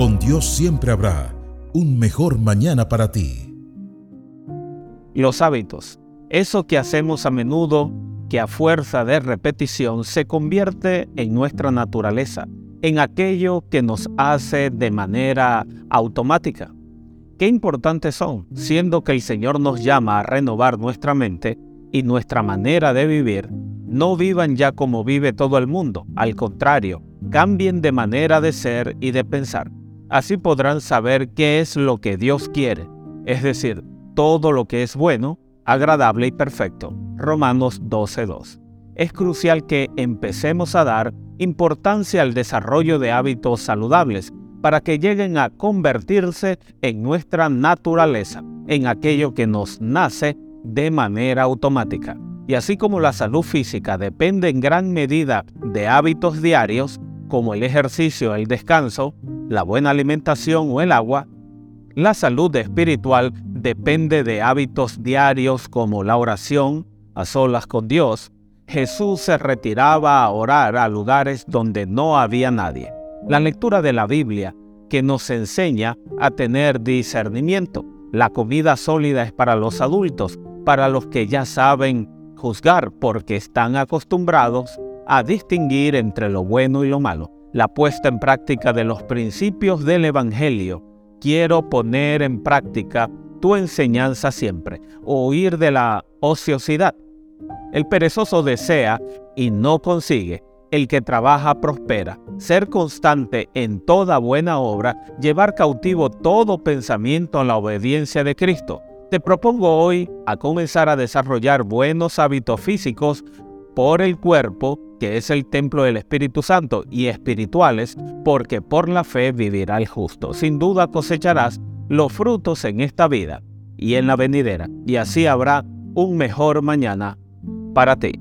Con Dios siempre habrá un mejor mañana para ti. Los hábitos, eso que hacemos a menudo, que a fuerza de repetición se convierte en nuestra naturaleza, en aquello que nos hace de manera automática. Qué importantes son, siendo que el Señor nos llama a renovar nuestra mente y nuestra manera de vivir, no vivan ya como vive todo el mundo, al contrario, cambien de manera de ser y de pensar. Así podrán saber qué es lo que Dios quiere, es decir, todo lo que es bueno, agradable y perfecto. Romanos 12.2. Es crucial que empecemos a dar importancia al desarrollo de hábitos saludables para que lleguen a convertirse en nuestra naturaleza, en aquello que nos nace de manera automática. Y así como la salud física depende en gran medida de hábitos diarios, como el ejercicio, el descanso, la buena alimentación o el agua, la salud espiritual depende de hábitos diarios como la oración, a solas con Dios. Jesús se retiraba a orar a lugares donde no había nadie. La lectura de la Biblia que nos enseña a tener discernimiento. La comida sólida es para los adultos, para los que ya saben juzgar porque están acostumbrados a distinguir entre lo bueno y lo malo. La puesta en práctica de los principios del Evangelio. Quiero poner en práctica tu enseñanza siempre, huir de la ociosidad. El perezoso desea y no consigue. El que trabaja prospera. Ser constante en toda buena obra, llevar cautivo todo pensamiento a la obediencia de Cristo. Te propongo hoy a comenzar a desarrollar buenos hábitos físicos por el cuerpo, que es el templo del Espíritu Santo, y espirituales, porque por la fe vivirá el justo. Sin duda cosecharás los frutos en esta vida y en la venidera, y así habrá un mejor mañana para ti.